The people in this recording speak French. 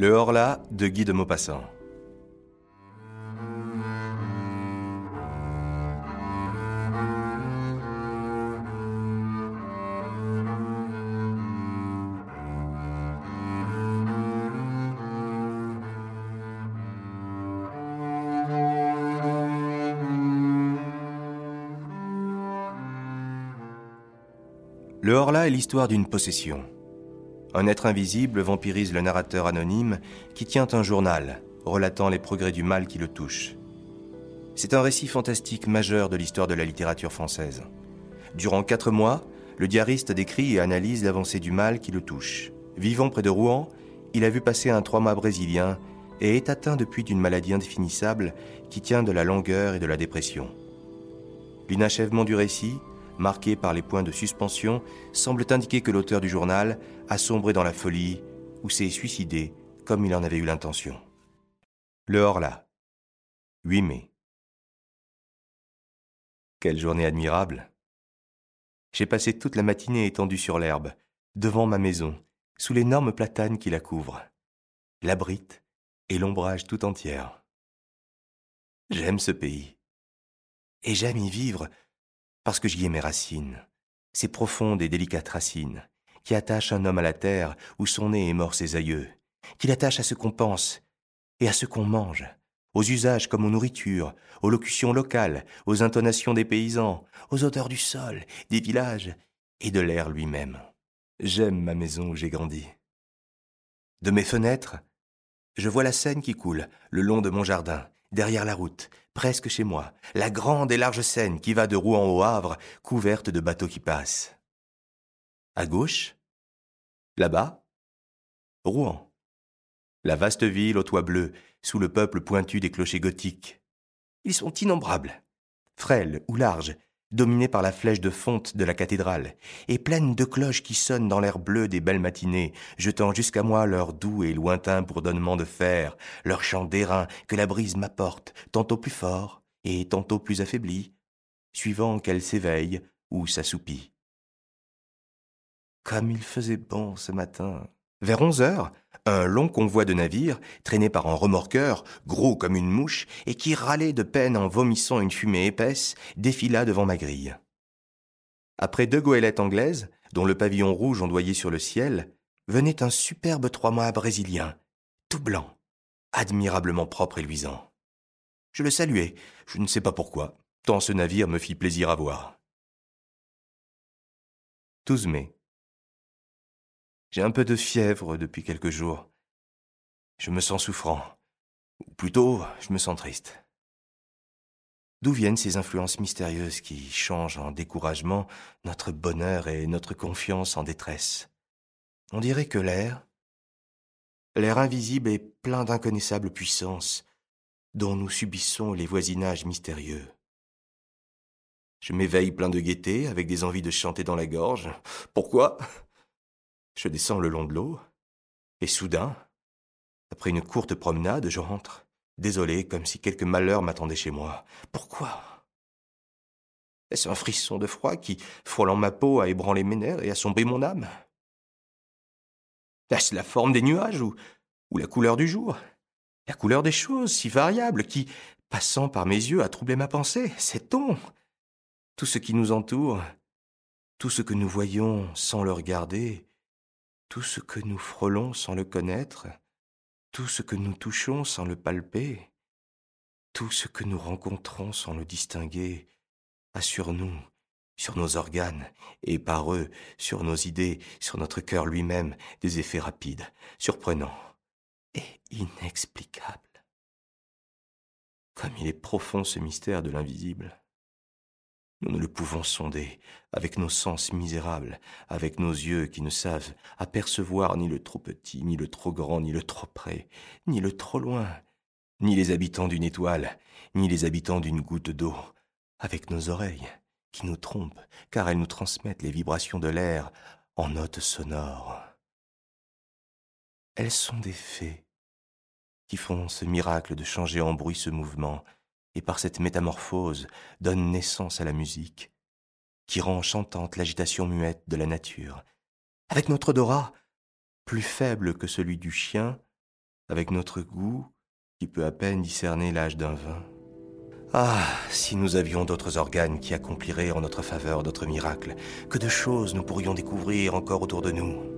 Le Horla de Guy de Maupassant. Le Horla est l'histoire d'une possession. Un être invisible vampirise le narrateur anonyme qui tient un journal relatant les progrès du mal qui le touche. C'est un récit fantastique majeur de l'histoire de la littérature française. Durant quatre mois, le diariste décrit et analyse l'avancée du mal qui le touche. Vivant près de Rouen, il a vu passer un trois mois brésilien et est atteint depuis d'une maladie indéfinissable qui tient de la langueur et de la dépression. L'inachèvement du récit, marqué par les points de suspension, semble indiquer que l'auteur du journal a sombré dans la folie ou s'est suicidé comme il en avait eu l'intention. Le Horla. 8 mai. Quelle journée admirable. J'ai passé toute la matinée étendue sur l'herbe, devant ma maison, sous l'énorme platane qui la couvre, l'abrite et l'ombrage tout entière. J'aime ce pays. Et j'aime y vivre parce que j'y ai mes racines, ces profondes et délicates racines, qui attachent un homme à la terre où sont nés et morts ses aïeux, qui l'attachent à ce qu'on pense et à ce qu'on mange, aux usages comme aux nourritures, aux locutions locales, aux intonations des paysans, aux odeurs du sol, des villages et de l'air lui-même. J'aime ma maison où j'ai grandi. De mes fenêtres, je vois la Seine qui coule le long de mon jardin, derrière la route, presque chez moi, la grande et large Seine qui va de Rouen au Havre, couverte de bateaux qui passent. À gauche, là-bas, Rouen, la vaste ville aux toits bleus, sous le peuple pointu des clochers gothiques. Ils sont innombrables, frêles ou larges, dominés par la flèche de fonte de la cathédrale, et pleines de cloches qui sonnent dans l'air bleu des belles matinées, jetant jusqu'à moi leur doux et lointain bourdonnement de fer, leur chant d'airain que la brise m'apporte, tantôt plus fort et tantôt plus affaibli, suivant qu'elle s'éveille ou s'assoupit. Comme il faisait bon ce matin. Vers onze heures, un long convoi de navires, traîné par un remorqueur, gros comme une mouche, et qui râlait de peine en vomissant une fumée épaisse, défila devant ma grille. Après deux goélettes anglaises, dont le pavillon rouge ondoyait sur le ciel, venait un superbe trois-mâts brésilien, tout blanc, admirablement propre et luisant. Je le saluai, je ne sais pas pourquoi, tant ce navire me fit plaisir à voir. 12 mai. J'ai un peu de fièvre depuis quelques jours. Je me sens souffrant. Ou plutôt, je me sens triste. D'où viennent ces influences mystérieuses qui changent en découragement notre bonheur et notre confiance en détresse? On dirait que l'air, l'air invisible est plein d'inconnaissables puissances dont nous subissons les voisinages mystérieux. Je m'éveille plein de gaieté, avec des envies de chanter dans la gorge. Pourquoi? Je descends le long de l'eau, et soudain, après une courte promenade, je rentre, désolé, comme si quelque malheur m'attendait chez moi. Pourquoi? Est-ce un frisson de froid qui, frôlant ma peau, a ébranlé mes nerfs et assombri mon âme? Est-ce la forme des nuages ou, ou la couleur du jour? La couleur des choses, si variable, qui, passant par mes yeux, a troublé ma pensée C'est-on Tout ce qui nous entoure, tout ce que nous voyons sans le regarder, tout ce que nous frôlons sans le connaître, tout ce que nous touchons sans le palper, tout ce que nous rencontrons sans le distinguer, a sur nous, sur nos organes, et par eux, sur nos idées, sur notre cœur lui-même, des effets rapides, surprenants et inexplicables. Comme il est profond ce mystère de l'invisible. Nous ne le pouvons sonder, avec nos sens misérables, avec nos yeux qui ne savent apercevoir ni le trop petit, ni le trop grand, ni le trop près, ni le trop loin, ni les habitants d'une étoile, ni les habitants d'une goutte d'eau, avec nos oreilles, qui nous trompent, car elles nous transmettent les vibrations de l'air en notes sonores. Elles sont des fées qui font ce miracle de changer en bruit ce mouvement, et par cette métamorphose donne naissance à la musique, qui rend chantante l'agitation muette de la nature. Avec notre odorat, plus faible que celui du chien, avec notre goût qui peut à peine discerner l'âge d'un vin. Ah, si nous avions d'autres organes qui accompliraient en notre faveur d'autres miracles, que de choses nous pourrions découvrir encore autour de nous.